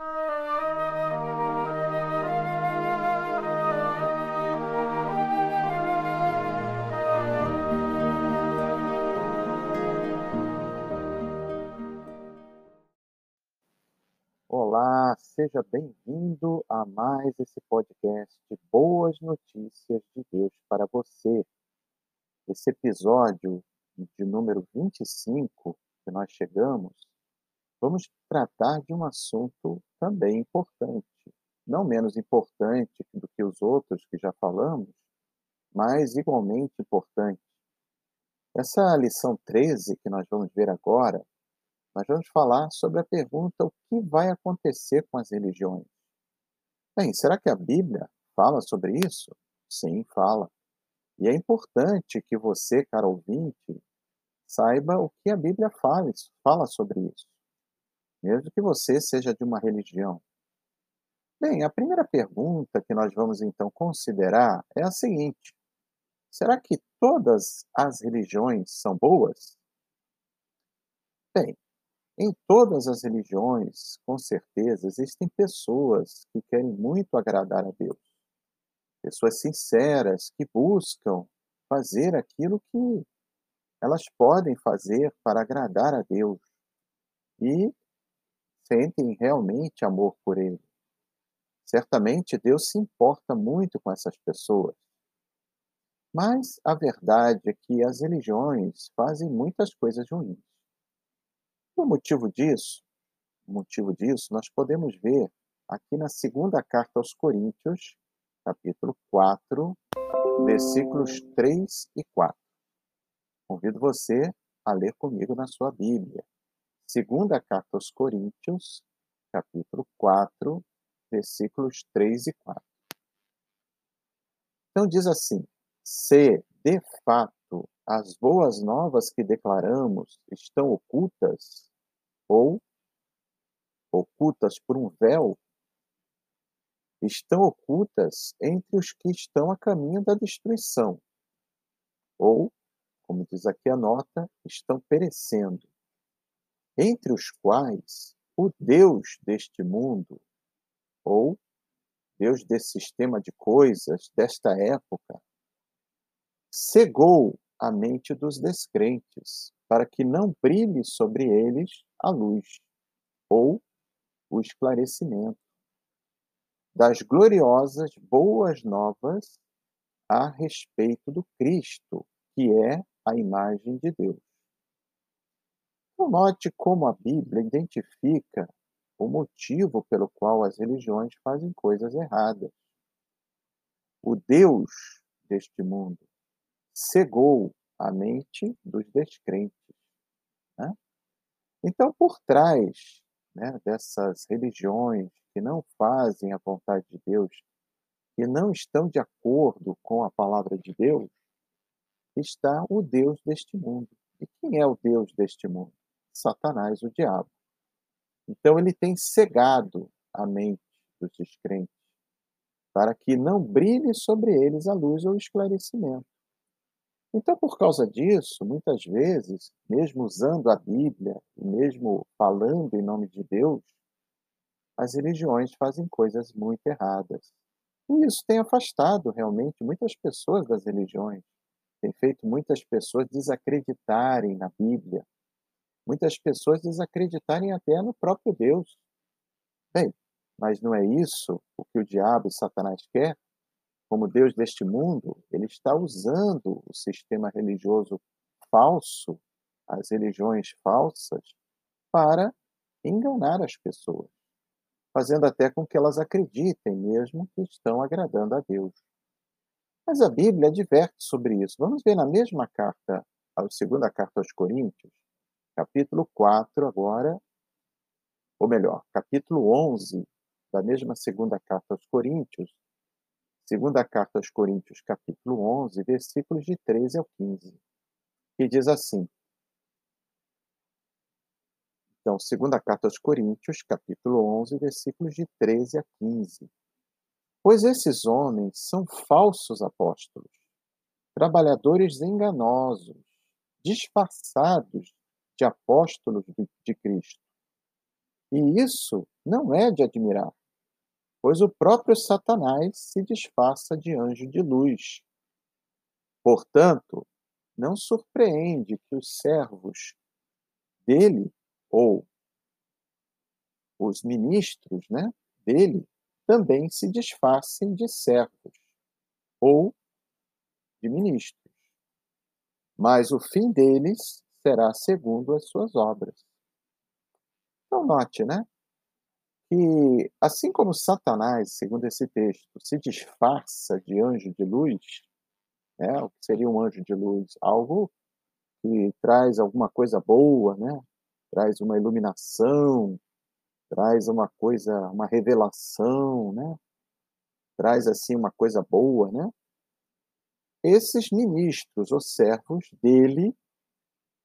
Olá, seja bem-vindo a mais esse podcast Boas Notícias de Deus para você. Esse episódio de número 25 que nós chegamos, vamos tratar de um assunto também importante, não menos importante do que os outros que já falamos, mas igualmente importante. Essa lição 13 que nós vamos ver agora, nós vamos falar sobre a pergunta: o que vai acontecer com as religiões? Bem, será que a Bíblia fala sobre isso? Sim, fala. E é importante que você, caro ouvinte, saiba o que a Bíblia fala, fala sobre isso, mesmo que você seja de uma religião. Bem, a primeira pergunta que nós vamos então considerar é a seguinte: será que todas as religiões são boas? Bem, em todas as religiões, com certeza, existem pessoas que querem muito agradar a Deus. Pessoas sinceras que buscam fazer aquilo que elas podem fazer para agradar a Deus e sentem realmente amor por Ele. Certamente Deus se importa muito com essas pessoas. Mas a verdade é que as religiões fazem muitas coisas ruins. O motivo disso, o motivo disso, nós podemos ver aqui na segunda carta aos Coríntios, capítulo 4, versículos 3 e 4. Convido você a ler comigo na sua Bíblia. Segunda carta aos Coríntios, capítulo 4, versículos 3 e 4. Então diz assim: Se de fato as boas novas que declaramos estão ocultas ou ocultas por um véu, estão ocultas entre os que estão a caminho da destruição, ou como diz aqui a nota, estão perecendo, entre os quais o Deus deste mundo, ou Deus desse sistema de coisas, desta época, cegou a mente dos descrentes, para que não brilhe sobre eles a luz, ou o esclarecimento das gloriosas boas novas a respeito do Cristo, que é a imagem de Deus. Então, note como a Bíblia identifica o motivo pelo qual as religiões fazem coisas erradas. O Deus deste mundo cegou a mente dos descrentes. Né? Então, por trás né, dessas religiões que não fazem a vontade de Deus, que não estão de acordo com a palavra de Deus, está o Deus deste mundo. E quem é o Deus deste mundo? Satanás, o diabo. Então ele tem cegado a mente dos descrentes para que não brilhe sobre eles a luz ou esclarecimento. Então, por causa disso, muitas vezes, mesmo usando a Bíblia e mesmo falando em nome de Deus, as religiões fazem coisas muito erradas. E isso tem afastado realmente muitas pessoas das religiões tem feito muitas pessoas desacreditarem na Bíblia, muitas pessoas desacreditarem até no próprio Deus. Bem, mas não é isso o que o diabo e Satanás quer? Como Deus deste mundo, ele está usando o sistema religioso falso, as religiões falsas, para enganar as pessoas, fazendo até com que elas acreditem mesmo que estão agradando a Deus. Mas a Bíblia adverte sobre isso. Vamos ver na mesma carta, a segunda carta aos Coríntios, capítulo 4 agora, ou melhor, capítulo 11 da mesma segunda carta aos Coríntios, segunda carta aos Coríntios, capítulo 11, versículos de 13 ao 15, que diz assim: Então, segunda carta aos Coríntios, capítulo 11, versículos de 13 a 15. Pois esses homens são falsos apóstolos, trabalhadores enganosos, disfarçados de apóstolos de Cristo. E isso não é de admirar, pois o próprio Satanás se disfarça de anjo de luz. Portanto, não surpreende que os servos dele, ou os ministros né, dele, também se disfarcem de servos, ou de ministros. Mas o fim deles será segundo as suas obras. Então, note, né? Que assim como Satanás, segundo esse texto, se disfarça de anjo de luz, né? O que seria um anjo de luz? Algo que traz alguma coisa boa, né? Traz uma iluminação, traz uma coisa, uma revelação, né? Traz assim uma coisa boa, né? Esses ministros ou servos dele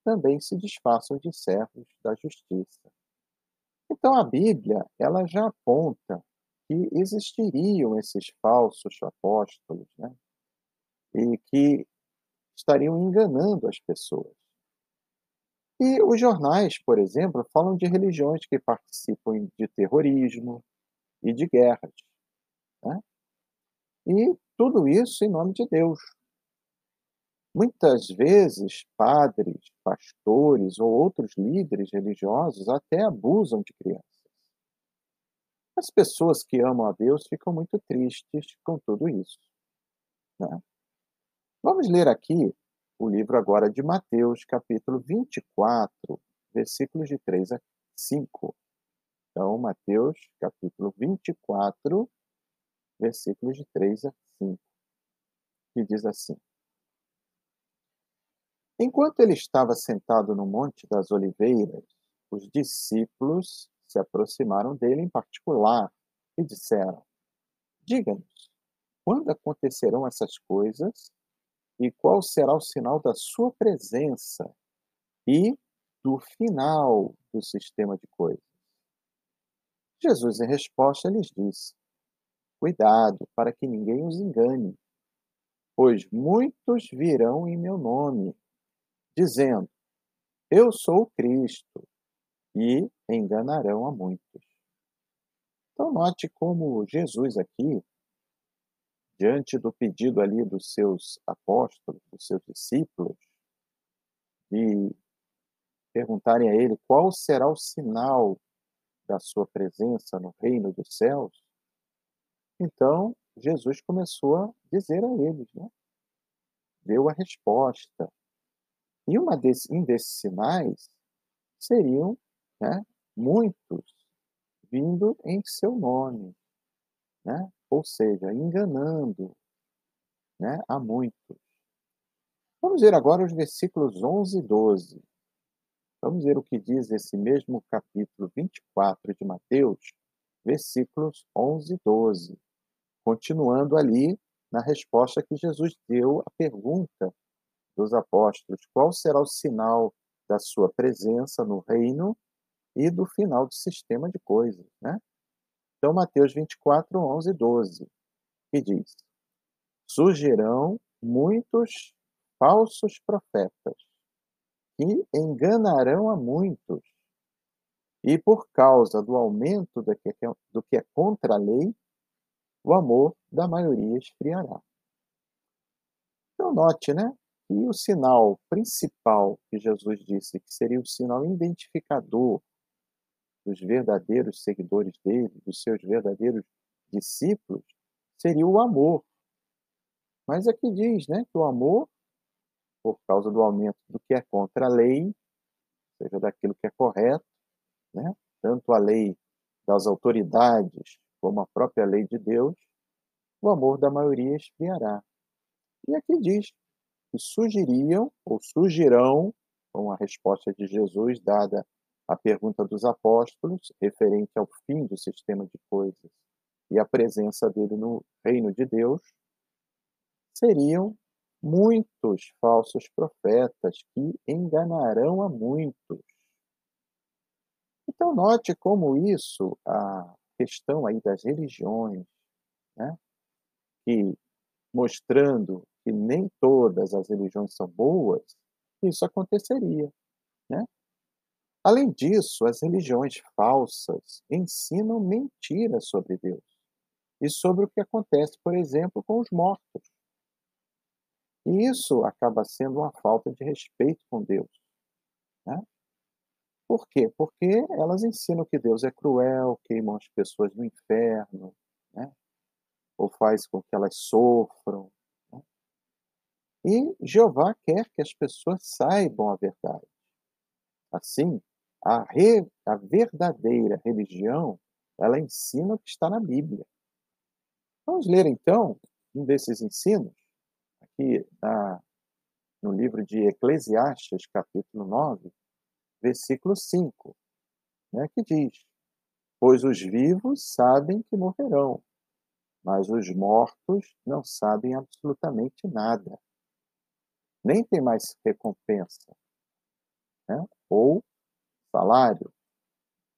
também se disfarçam de servos da justiça. Então a Bíblia, ela já aponta que existiriam esses falsos apóstolos, né? E que estariam enganando as pessoas. E os jornais, por exemplo, falam de religiões que participam de terrorismo e de guerras. Né? E tudo isso em nome de Deus. Muitas vezes, padres, pastores ou outros líderes religiosos até abusam de crianças. As pessoas que amam a Deus ficam muito tristes com tudo isso. Né? Vamos ler aqui o livro agora de Mateus, capítulo 24, versículos de 3 a 5. Então, Mateus, capítulo 24, versículos de 3 a 5, que diz assim: Enquanto ele estava sentado no Monte das Oliveiras, os discípulos se aproximaram dele em particular e disseram: Diga-nos, quando acontecerão essas coisas e qual será o sinal da sua presença e do final do sistema de coisas? Jesus, em resposta, lhes disse: Cuidado para que ninguém os engane, pois muitos virão em meu nome dizendo: Eu sou Cristo, e enganarão a muitos. Então, note como Jesus aqui, diante do pedido ali dos seus apóstolos, dos seus discípulos, de perguntarem a ele qual será o sinal da sua presença no reino dos céus, então Jesus começou a dizer a eles, né? Deu a resposta. E uma desse, um desses sinais seriam né, muitos vindo em seu nome, né? ou seja, enganando né, a muitos. Vamos ver agora os versículos 11 e 12. Vamos ver o que diz esse mesmo capítulo 24 de Mateus, versículos 11 e 12. Continuando ali na resposta que Jesus deu à pergunta dos apóstolos, qual será o sinal da sua presença no reino e do final do sistema de coisas, né? Então, Mateus 24, 11 e 12, que diz: Surgirão muitos falsos profetas que enganarão a muitos, e por causa do aumento do que é, do que é contra a lei, o amor da maioria esfriará. Então, note, né? E o sinal principal que Jesus disse, que seria o sinal identificador dos verdadeiros seguidores dele, dos seus verdadeiros discípulos, seria o amor. Mas aqui diz né, que o amor, por causa do aumento do que é contra a lei, seja daquilo que é correto, né, tanto a lei das autoridades como a própria lei de Deus, o amor da maioria esfriará. E aqui diz que surgiriam ou surgirão, com a resposta de Jesus dada à pergunta dos apóstolos, referente ao fim do sistema de coisas e a presença dele no reino de Deus, seriam muitos falsos profetas que enganarão a muitos. Então, note como isso, a questão aí das religiões, né, que mostrando que nem todas as religiões são boas, isso aconteceria, né? Além disso, as religiões falsas ensinam mentiras sobre Deus e sobre o que acontece, por exemplo, com os mortos. E isso acaba sendo uma falta de respeito com Deus. Né? Por quê? Porque elas ensinam que Deus é cruel, queimam as pessoas no inferno, né? ou faz com que elas sofram. E Jeová quer que as pessoas saibam a verdade. Assim, a, re, a verdadeira religião, ela ensina o que está na Bíblia. Vamos ler então um desses ensinos, aqui na, no livro de Eclesiastes, capítulo 9, versículo 5, né, que diz: Pois os vivos sabem que morrerão, mas os mortos não sabem absolutamente nada. Nem tem mais recompensa, né? ou salário,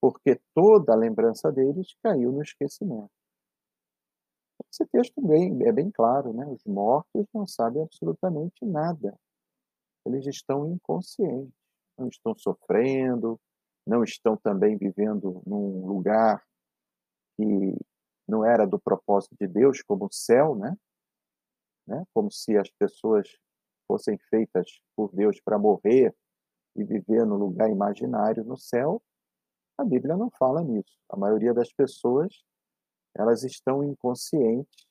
porque toda a lembrança deles caiu no esquecimento. Esse texto bem, é bem claro, né? Os mortos não sabem absolutamente nada. Eles estão inconscientes, não estão sofrendo, não estão também vivendo num lugar que não era do propósito de Deus, como o céu, né? né? Como se as pessoas fossem feitas por Deus para morrer e viver no lugar imaginário no céu. A Bíblia não fala nisso. A maioria das pessoas elas estão inconscientes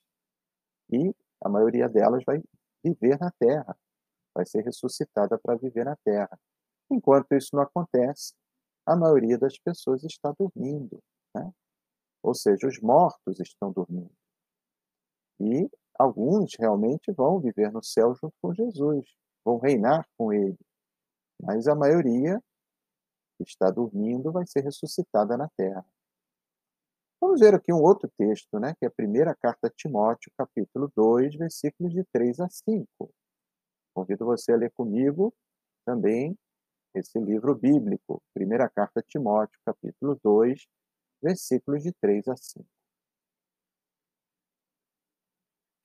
e a maioria delas vai viver na Terra, vai ser ressuscitada para viver na Terra. Enquanto isso não acontece, a maioria das pessoas está dormindo, né? ou seja, os mortos estão dormindo. E alguns realmente vão viver no céu junto com Jesus, vão reinar com ele. Mas a maioria que está dormindo vai ser ressuscitada na terra. Vamos ver aqui um outro texto, né, que é a primeira carta a Timóteo, capítulo 2, versículos de 3 a 5. Convido você a ler comigo também esse livro bíblico, primeira carta a Timóteo, capítulo 2, versículos de 3 a 5.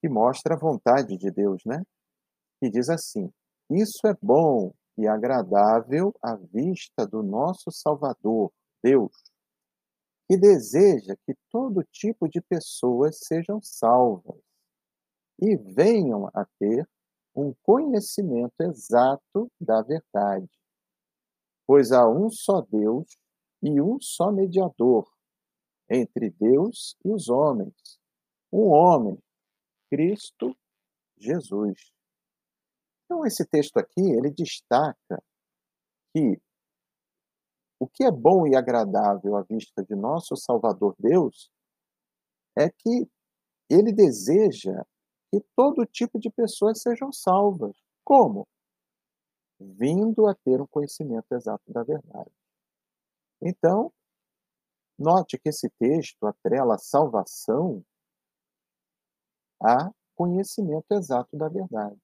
Que mostra a vontade de Deus, né? Que diz assim: Isso é bom e agradável à vista do nosso Salvador, Deus, que deseja que todo tipo de pessoas sejam salvas e venham a ter um conhecimento exato da verdade. Pois há um só Deus e um só mediador entre Deus e os homens, um homem, Cristo Jesus. Então esse texto aqui, ele destaca que o que é bom e agradável à vista de nosso Salvador Deus é que ele deseja que todo tipo de pessoas sejam salvas. Como? Vindo a ter um conhecimento exato da verdade. Então, note que esse texto atrela a salvação a conhecimento exato da verdade.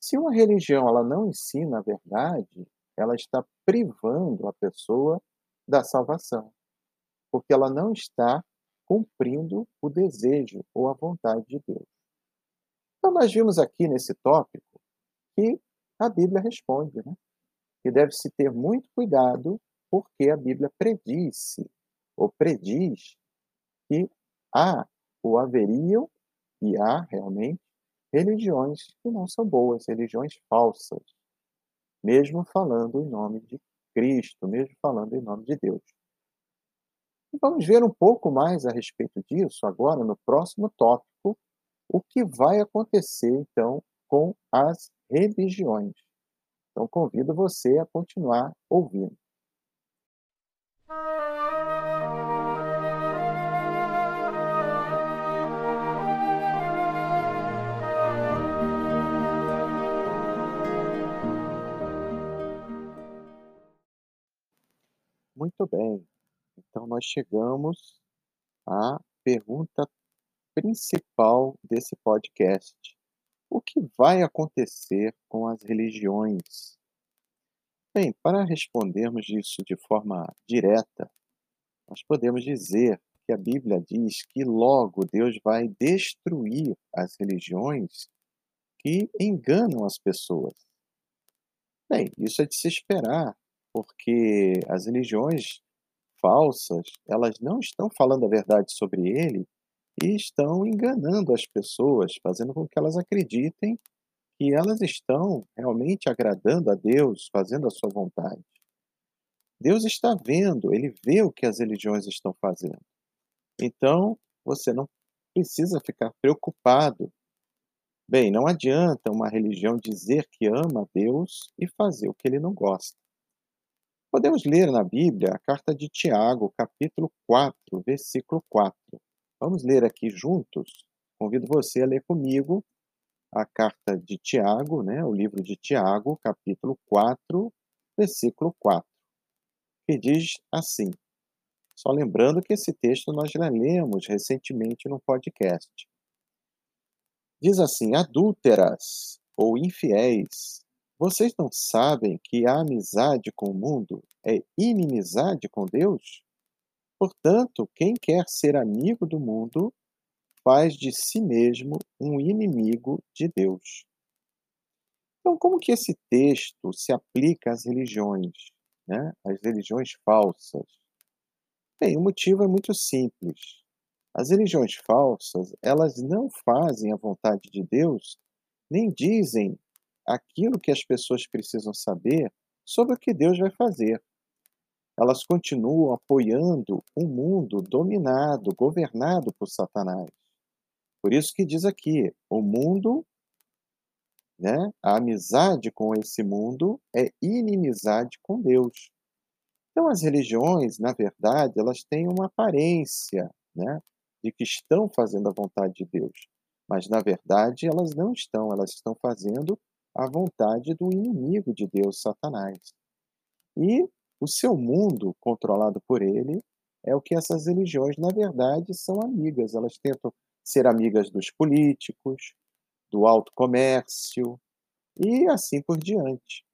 Se uma religião ela não ensina a verdade, ela está privando a pessoa da salvação, porque ela não está cumprindo o desejo ou a vontade de Deus. Então, nós vimos aqui nesse tópico que a Bíblia responde, né? que deve-se ter muito cuidado, porque a Bíblia predisse ou prediz que há ou haveriam e há realmente religiões que não são boas, religiões falsas, mesmo falando em nome de Cristo, mesmo falando em nome de Deus. Vamos ver um pouco mais a respeito disso agora no próximo tópico, o que vai acontecer então com as religiões. Então convido você a continuar ouvindo. Muito bem. Então nós chegamos à pergunta principal desse podcast. O que vai acontecer com as religiões? Bem, para respondermos isso de forma direta, nós podemos dizer que a Bíblia diz que logo Deus vai destruir as religiões que enganam as pessoas. Bem, isso é de se esperar, porque as religiões falsas, elas não estão falando a verdade sobre ele e estão enganando as pessoas, fazendo com que elas acreditem que elas estão realmente agradando a Deus, fazendo a sua vontade. Deus está vendo, ele vê o que as religiões estão fazendo. Então, você não precisa ficar preocupado. Bem, não adianta uma religião dizer que ama a Deus e fazer o que ele não gosta. Podemos ler na Bíblia a carta de Tiago, capítulo 4, versículo 4. Vamos ler aqui juntos? Convido você a ler comigo a carta de Tiago, né, o livro de Tiago, capítulo 4, versículo 4, que diz assim. Só lembrando que esse texto nós já lemos recentemente no podcast. Diz assim: adúlteras ou infiéis, vocês não sabem que a amizade com o mundo é inimizade com Deus? Portanto, quem quer ser amigo do mundo faz de si mesmo um inimigo de Deus. Então, como que esse texto se aplica às religiões, né? às religiões falsas? Bem, o motivo é muito simples. As religiões falsas, elas não fazem a vontade de Deus, nem dizem aquilo que as pessoas precisam saber sobre o que Deus vai fazer. Elas continuam apoiando um mundo dominado, governado por Satanás. Por isso que diz aqui, o mundo, né, a amizade com esse mundo é inimizade com Deus. Então as religiões, na verdade, elas têm uma aparência, né, de que estão fazendo a vontade de Deus, mas na verdade elas não estão, elas estão fazendo a vontade do inimigo de Deus, Satanás. E o seu mundo, controlado por ele, é o que essas religiões, na verdade, são amigas. Elas tentam ser amigas dos políticos, do alto comércio e assim por diante.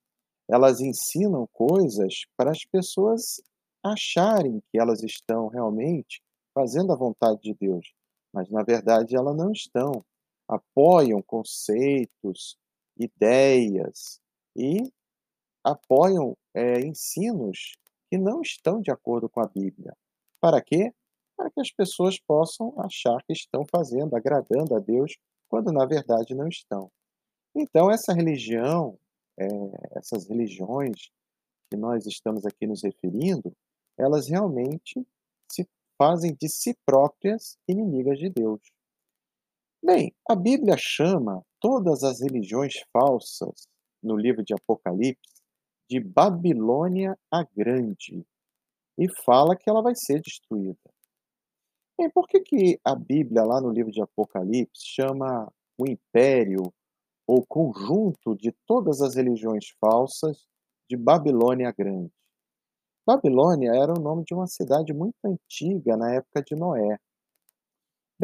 Elas ensinam coisas para as pessoas acharem que elas estão realmente fazendo a vontade de Deus, mas na verdade elas não estão. Apoiam conceitos, ideias e apoiam é, ensinos que não estão de acordo com a Bíblia. Para quê? Para que as pessoas possam achar que estão fazendo, agradando a Deus, quando na verdade não estão. Então, essa religião, é, essas religiões que nós estamos aqui nos referindo, elas realmente se fazem de si próprias inimigas de Deus. Bem, a Bíblia chama todas as religiões falsas no livro de Apocalipse de Babilônia a Grande e fala que ela vai ser destruída. Bem, por que, que a Bíblia, lá no livro de Apocalipse, chama o império ou conjunto de todas as religiões falsas de Babilônia Grande? Babilônia era o nome de uma cidade muito antiga na época de Noé.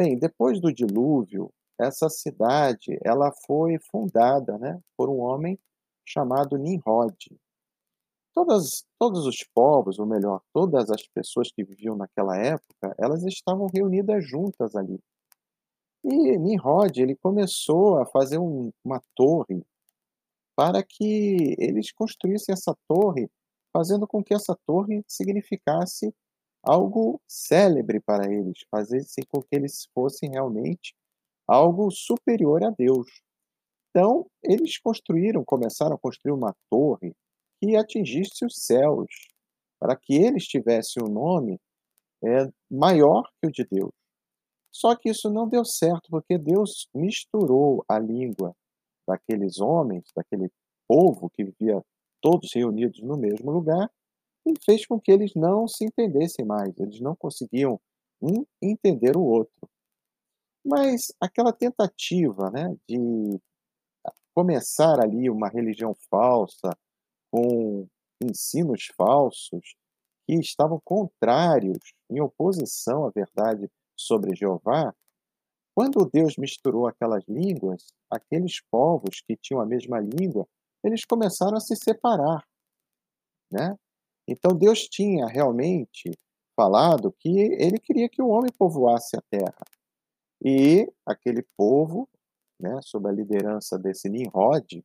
Bem, depois do dilúvio, essa cidade ela foi fundada né, por um homem chamado Nimrod. Todas, todos os povos, ou melhor, todas as pessoas que viviam naquela época, elas estavam reunidas juntas ali. E Nimrod ele começou a fazer um, uma torre para que eles construíssem essa torre, fazendo com que essa torre significasse algo célebre para eles, fazesse com que eles fossem realmente algo superior a Deus. Então, eles construíram, começaram a construir uma torre que atingisse os céus, para que eles tivessem um nome é, maior que o de Deus. Só que isso não deu certo, porque Deus misturou a língua daqueles homens, daquele povo que vivia todos reunidos no mesmo lugar, e fez com que eles não se entendessem mais, eles não conseguiam um entender o outro. Mas aquela tentativa né, de começar ali uma religião falsa, com ensinos falsos, que estavam contrários, em oposição à verdade sobre Jeová, quando Deus misturou aquelas línguas, aqueles povos que tinham a mesma língua, eles começaram a se separar, né? Então Deus tinha realmente falado que ele queria que o homem povoasse a terra. E aquele povo, né, sob a liderança desse Nimrod,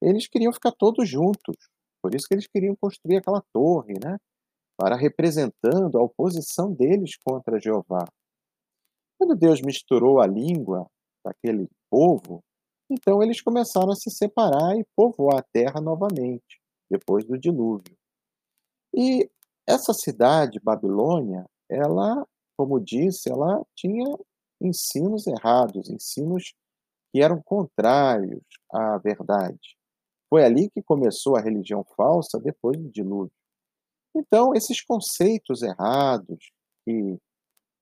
eles queriam ficar todos juntos. por isso que eles queriam construir aquela torre, né, para representando a oposição deles contra Jeová. Quando Deus misturou a língua daquele povo, então eles começaram a se separar e povoar a terra novamente, depois do dilúvio. E essa cidade, Babilônia, ela, como disse, ela tinha ensinos errados, ensinos que eram contrários à verdade. Foi ali que começou a religião falsa depois do dilúvio. Então, esses conceitos errados que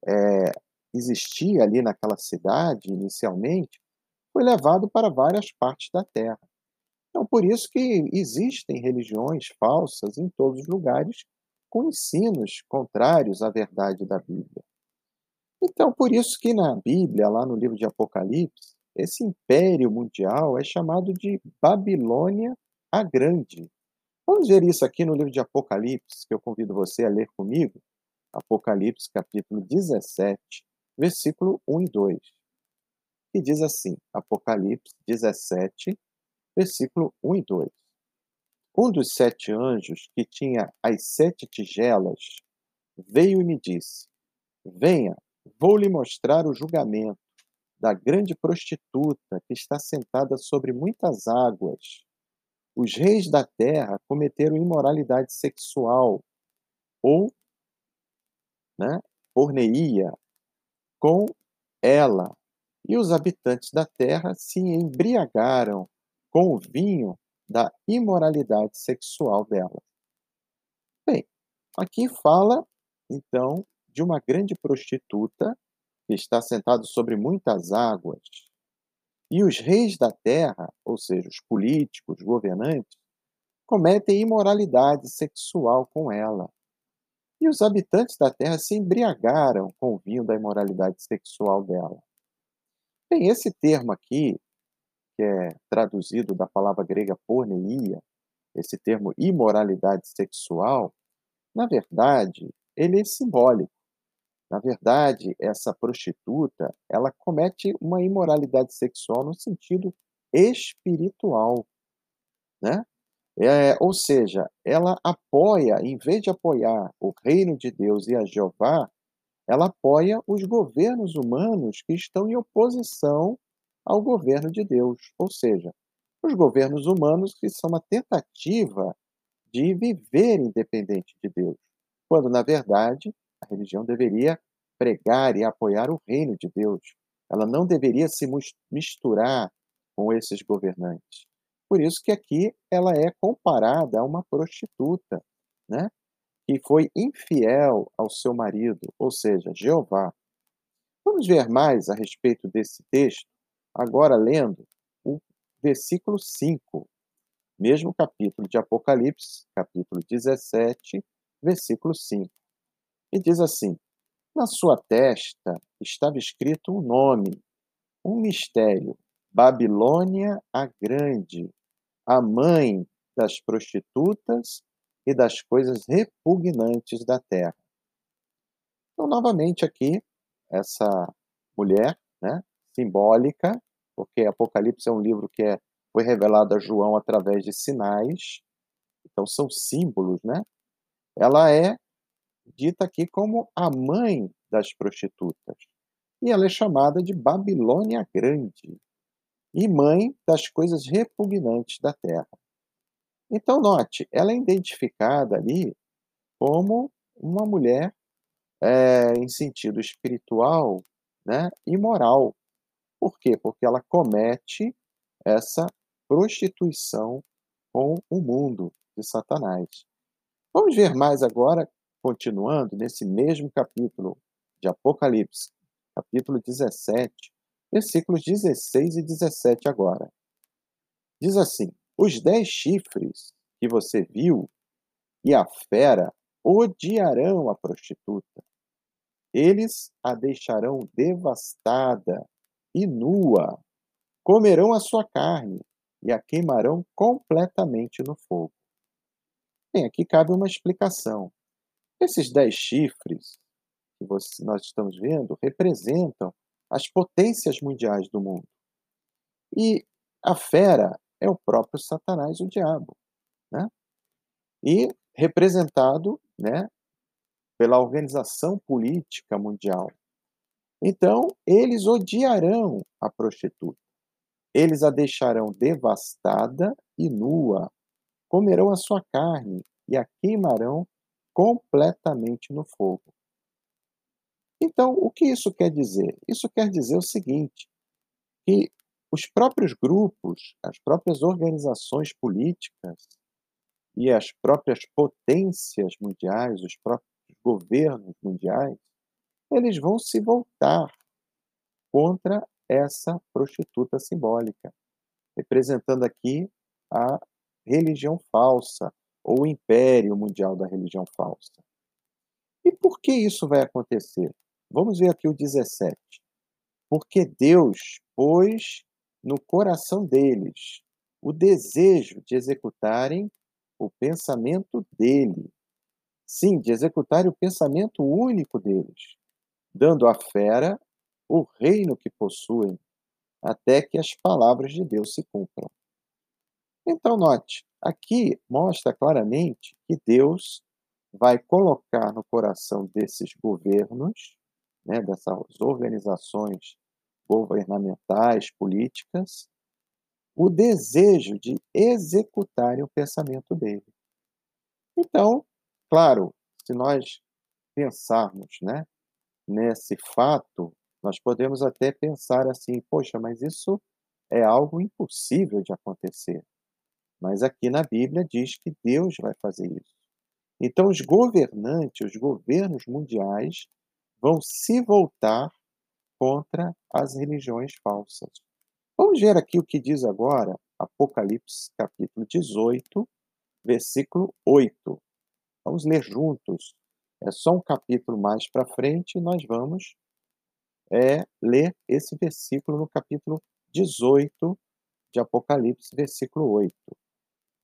é, existia ali naquela cidade inicialmente, foi levado para várias partes da terra. Então, por isso que existem religiões falsas em todos os lugares com ensinos contrários à verdade da Bíblia. Então, por isso que na Bíblia, lá no livro de Apocalipse, esse império mundial é chamado de Babilônia a Grande. Vamos ver isso aqui no livro de Apocalipse, que eu convido você a ler comigo. Apocalipse, capítulo 17, versículo 1 e 2. Que diz assim, Apocalipse 17, versículo 1 e 2. Um dos sete anjos que tinha as sete tigelas veio e me disse: Venha, vou lhe mostrar o julgamento da grande prostituta que está sentada sobre muitas águas. Os reis da terra cometeram imoralidade sexual ou né, porneia com ela, e os habitantes da terra se embriagaram com o vinho da imoralidade sexual dela. Bem, aqui fala, então, de uma grande prostituta que está sentada sobre muitas águas. E os reis da terra, ou seja, os políticos, os governantes, cometem imoralidade sexual com ela. E os habitantes da terra se embriagaram com o vinho da imoralidade sexual dela. Bem, esse termo aqui, que é traduzido da palavra grega porneia, esse termo imoralidade sexual, na verdade, ele é simbólico. Na verdade, essa prostituta, ela comete uma imoralidade sexual no sentido espiritual, né? É, ou seja, ela apoia, em vez de apoiar o reino de Deus e a Jeová, ela apoia os governos humanos que estão em oposição ao governo de Deus, ou seja, os governos humanos que são uma tentativa de viver independente de Deus, quando na verdade a religião deveria pregar e apoiar o reino de Deus. Ela não deveria se misturar com esses governantes. Por isso que aqui ela é comparada a uma prostituta, né? Que foi infiel ao seu marido, ou seja, Jeová. Vamos ver mais a respeito desse texto, agora lendo o versículo 5, mesmo capítulo de Apocalipse, capítulo 17, versículo 5. E diz assim: Na sua testa estava escrito um nome, um mistério, Babilônia a Grande, a mãe das prostitutas e das coisas repugnantes da terra. Então, novamente aqui, essa mulher, né, simbólica, porque Apocalipse é um livro que é, foi revelado a João através de sinais, então são símbolos, né? Ela é dita aqui como a mãe das prostitutas. E ela é chamada de Babilônia Grande, e mãe das coisas repugnantes da terra. Então, note, ela é identificada ali como uma mulher é, em sentido espiritual né, e moral. Por quê? Porque ela comete essa prostituição com o mundo de Satanás. Vamos ver mais agora, continuando nesse mesmo capítulo de Apocalipse, capítulo 17, versículos 16 e 17 agora. Diz assim: Os dez chifres que você viu e a fera odiarão a prostituta. Eles a deixarão devastada e nua, comerão a sua carne e a queimarão completamente no fogo. Bem, aqui cabe uma explicação. Esses dez chifres que nós estamos vendo representam as potências mundiais do mundo. E a fera é o próprio Satanás, o diabo. Né? e representado, né, pela organização política mundial. Então, eles odiarão a prostituta. Eles a deixarão devastada e nua, comerão a sua carne e a queimarão completamente no fogo. Então, o que isso quer dizer? Isso quer dizer o seguinte: que os próprios grupos, as próprias organizações políticas e as próprias potências mundiais, os próprios governos mundiais, eles vão se voltar contra essa prostituta simbólica, representando aqui a religião falsa, ou o império mundial da religião falsa. E por que isso vai acontecer? Vamos ver aqui o 17. Porque Deus pôs no coração deles o desejo de executarem o pensamento dele. Sim, de executarem o pensamento único deles, dando à fera o reino que possuem, até que as palavras de Deus se cumpram. Então, note, aqui mostra claramente que Deus vai colocar no coração desses governos, né, dessas organizações governamentais, políticas, o desejo de executarem o pensamento dele. Então, claro, se nós pensarmos né, nesse fato, nós podemos até pensar assim: poxa, mas isso é algo impossível de acontecer. Mas aqui na Bíblia diz que Deus vai fazer isso. Então, os governantes, os governos mundiais, vão se voltar contra as religiões falsas. Vamos ver aqui o que diz agora Apocalipse, capítulo 18, versículo 8. Vamos ler juntos. É só um capítulo mais para frente e nós vamos é, ler esse versículo no capítulo 18 de Apocalipse, versículo 8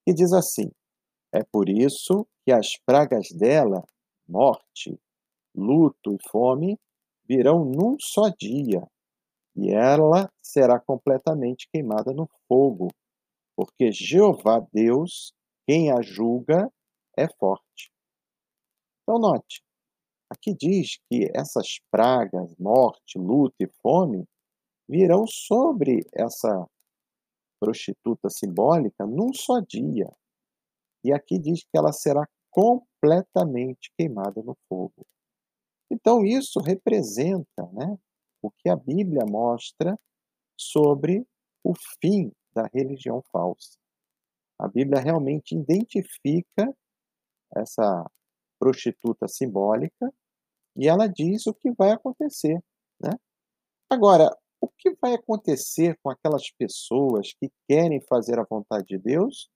e diz assim: É por isso que as pragas dela, morte, luto e fome, virão num só dia, e ela será completamente queimada no fogo, porque Jeová Deus, quem a julga, é forte. Então, note, aqui diz que essas pragas, morte, luto e fome, virão sobre essa prostituta simbólica num só dia. E aqui diz que ela será completamente queimada no fogo. Então, isso representa né, o que a Bíblia mostra sobre o fim da religião falsa. A Bíblia realmente identifica essa prostituta simbólica e ela diz o que vai acontecer. Né? Agora, o que vai acontecer com aquelas pessoas que querem fazer a vontade de Deus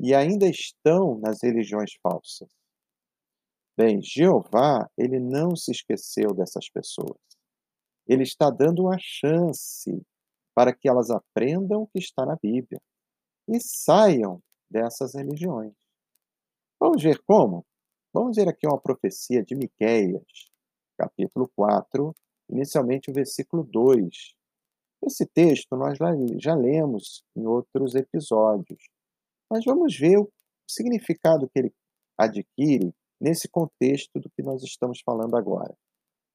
e ainda estão nas religiões falsas? Bem, Jeová, ele não se esqueceu dessas pessoas. Ele está dando uma chance para que elas aprendam o que está na Bíblia e saiam dessas religiões. Vamos ver como? Vamos ver aqui uma profecia de Miqueias, capítulo 4, inicialmente o versículo 2. Esse texto nós já lemos em outros episódios, mas vamos ver o significado que ele adquire nesse contexto do que nós estamos falando agora.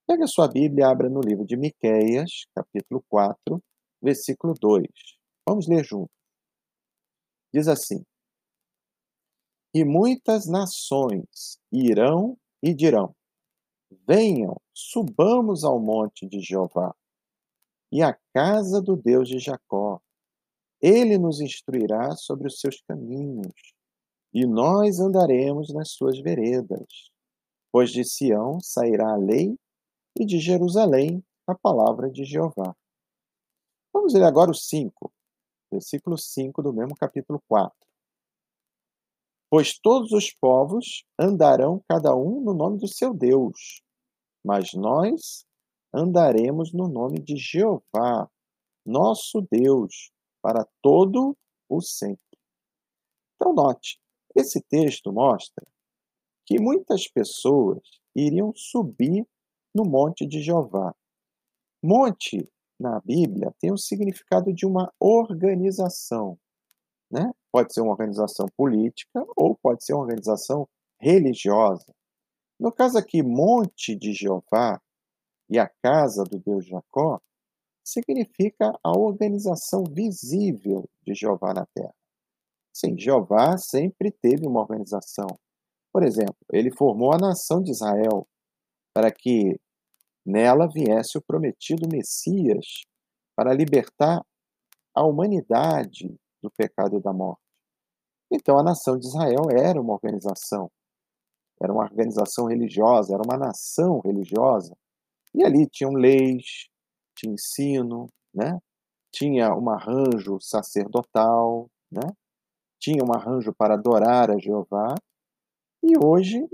Pega a sua Bíblia e abra no livro de Miqueias, capítulo 4, versículo 2. Vamos ler juntos. Diz assim: E muitas nações irão e dirão: Venham, subamos ao monte de Jeová e a casa do Deus de Jacó. Ele nos instruirá sobre os seus caminhos, e nós andaremos nas suas veredas. Pois de Sião sairá a lei, e de Jerusalém a palavra de Jeová. Vamos ler agora o 5, versículo 5 do mesmo capítulo 4. Pois todos os povos andarão cada um no nome do seu Deus, mas nós andaremos no nome de Jeová, nosso Deus, para todo o sempre. Então, note, esse texto mostra que muitas pessoas iriam subir no monte de Jeová. Monte, na Bíblia, tem o significado de uma organização. Né? Pode ser uma organização política ou pode ser uma organização religiosa. No caso aqui, Monte de Jeová e a casa do Deus Jacó significa a organização visível de Jeová na terra. Sim, Jeová sempre teve uma organização. Por exemplo, ele formou a nação de Israel para que nela viesse o prometido Messias para libertar a humanidade do pecado e da morte. Então, a nação de Israel era uma organização, era uma organização religiosa, era uma nação religiosa. E ali tinham leis, tinha ensino, né? tinha um arranjo sacerdotal, né? tinha um arranjo para adorar a Jeová. E hoje,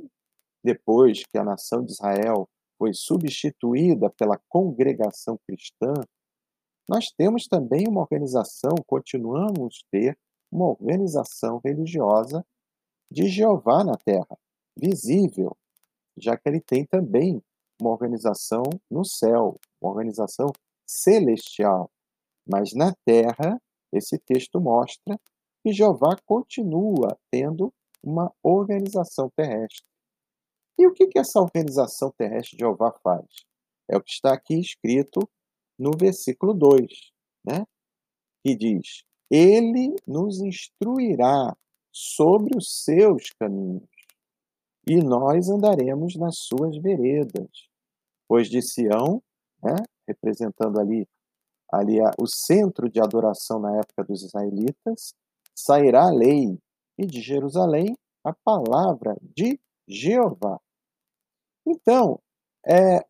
depois que a nação de Israel foi substituída pela congregação cristã, nós temos também uma organização, continuamos ter uma organização religiosa de Jeová na terra, visível, já que ele tem também uma organização no céu, uma organização celestial. Mas na terra, esse texto mostra que Jeová continua tendo uma organização terrestre. E o que, que essa organização terrestre de Jeová faz? É o que está aqui escrito no versículo 2, né? que diz: Ele nos instruirá sobre os seus caminhos, e nós andaremos nas suas veredas. Pois de Sião, né, representando ali, ali o centro de adoração na época dos israelitas, sairá a lei, e de Jerusalém a palavra de Jeová. Então, é,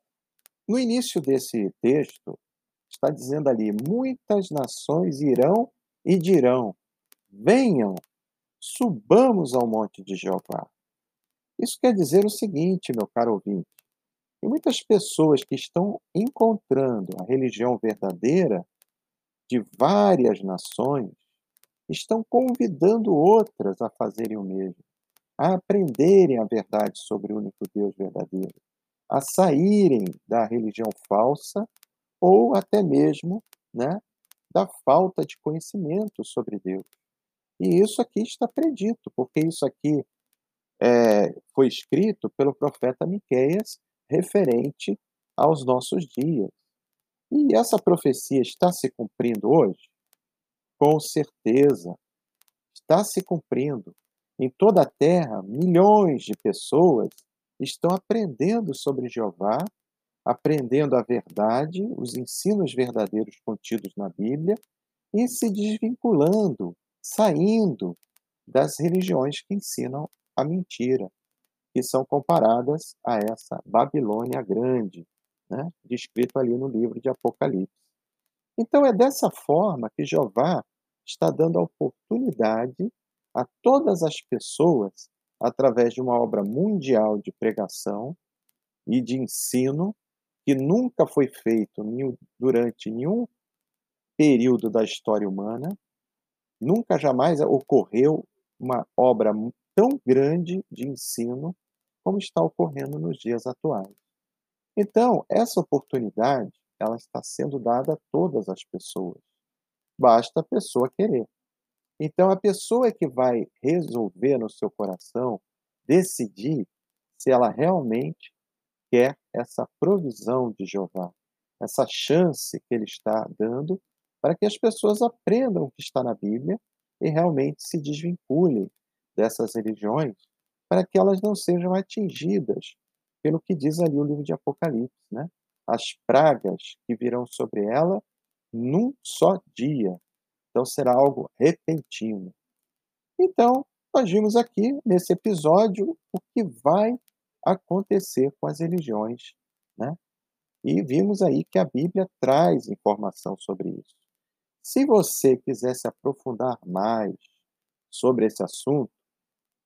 no início desse texto, está dizendo ali: muitas nações irão e dirão: venham, subamos ao monte de Jeová. Isso quer dizer o seguinte, meu caro ouvinte: muitas pessoas que estão encontrando a religião verdadeira de várias nações estão convidando outras a fazerem o mesmo, a aprenderem a verdade sobre o único Deus verdadeiro, a saírem da religião falsa ou até mesmo né, da falta de conhecimento sobre Deus. E isso aqui está predito, porque isso aqui é, foi escrito pelo profeta Miqueias referente aos nossos dias. E essa profecia está se cumprindo hoje? Com certeza, está se cumprindo. Em toda a terra, milhões de pessoas estão aprendendo sobre Jeová aprendendo a verdade, os ensinos verdadeiros contidos na Bíblia e se desvinculando, saindo das religiões que ensinam a mentira, que são comparadas a essa Babilônia grande, né, descrito ali no livro de Apocalipse. Então é dessa forma que Jeová está dando a oportunidade a todas as pessoas, através de uma obra mundial de pregação e de ensino, que nunca foi feito durante nenhum período da história humana, nunca jamais ocorreu uma obra tão grande de ensino como está ocorrendo nos dias atuais. Então, essa oportunidade, ela está sendo dada a todas as pessoas. Basta a pessoa querer. Então, a pessoa que vai resolver no seu coração, decidir se ela realmente quer essa provisão de Jeová, essa chance que ele está dando para que as pessoas aprendam o que está na Bíblia e realmente se desvinculem dessas religiões para que elas não sejam atingidas pelo que diz ali o livro de Apocalipse, né? As pragas que virão sobre ela num só dia. Então será algo repentino. Então, nós vimos aqui nesse episódio o que vai acontecer com as religiões, né? E vimos aí que a Bíblia traz informação sobre isso. Se você quiser se aprofundar mais sobre esse assunto,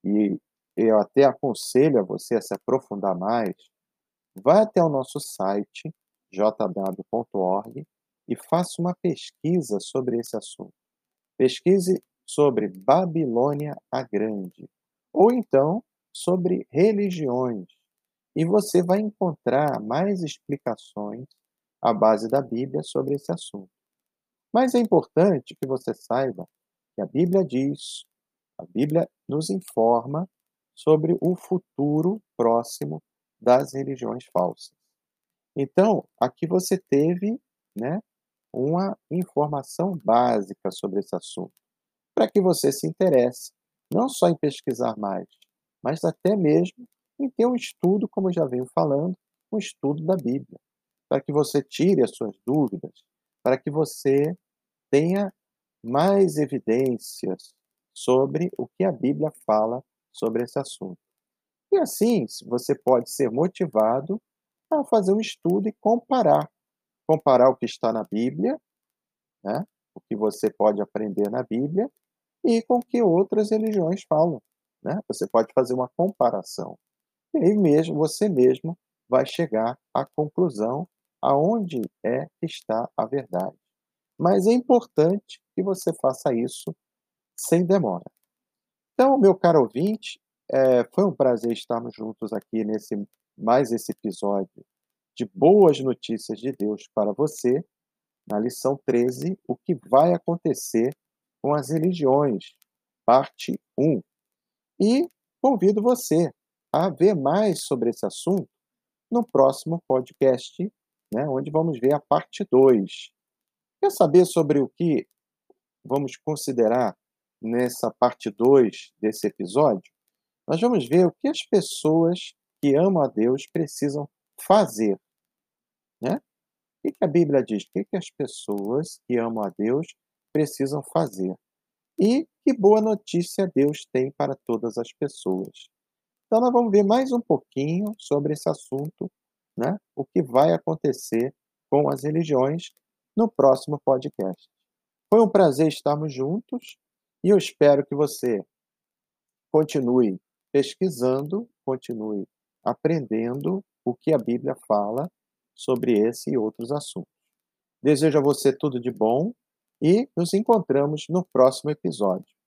e eu até aconselho a você a se aprofundar mais, vá até o nosso site jw.org e faça uma pesquisa sobre esse assunto. Pesquise sobre Babilônia a Grande, ou então sobre religiões. E você vai encontrar mais explicações à base da Bíblia sobre esse assunto. Mas é importante que você saiba que a Bíblia diz A Bíblia nos informa sobre o futuro próximo das religiões falsas. Então, aqui você teve, né, uma informação básica sobre esse assunto, para que você se interesse não só em pesquisar mais, mas até mesmo em ter um estudo, como eu já venho falando, um estudo da Bíblia, para que você tire as suas dúvidas, para que você tenha mais evidências sobre o que a Bíblia fala sobre esse assunto. E assim, você pode ser motivado a fazer um estudo e comparar. Comparar o que está na Bíblia, né? o que você pode aprender na Bíblia, e com o que outras religiões falam. Né? Você pode fazer uma comparação. E aí mesmo, você mesmo vai chegar à conclusão aonde é que está a verdade. Mas é importante que você faça isso sem demora. Então, meu caro ouvinte, é, foi um prazer estarmos juntos aqui nesse mais esse episódio de boas notícias de Deus para você, na lição 13, o que vai acontecer com as religiões, parte 1. E convido você a ver mais sobre esse assunto no próximo podcast, né, onde vamos ver a parte 2. Quer saber sobre o que vamos considerar nessa parte 2 desse episódio? Nós vamos ver o que as pessoas que amam a Deus precisam fazer. Né? O que a Bíblia diz? O que as pessoas que amam a Deus precisam fazer? E que boa notícia Deus tem para todas as pessoas. Então, nós vamos ver mais um pouquinho sobre esse assunto, né? o que vai acontecer com as religiões no próximo podcast. Foi um prazer estarmos juntos e eu espero que você continue pesquisando, continue aprendendo o que a Bíblia fala sobre esse e outros assuntos. Desejo a você tudo de bom e nos encontramos no próximo episódio.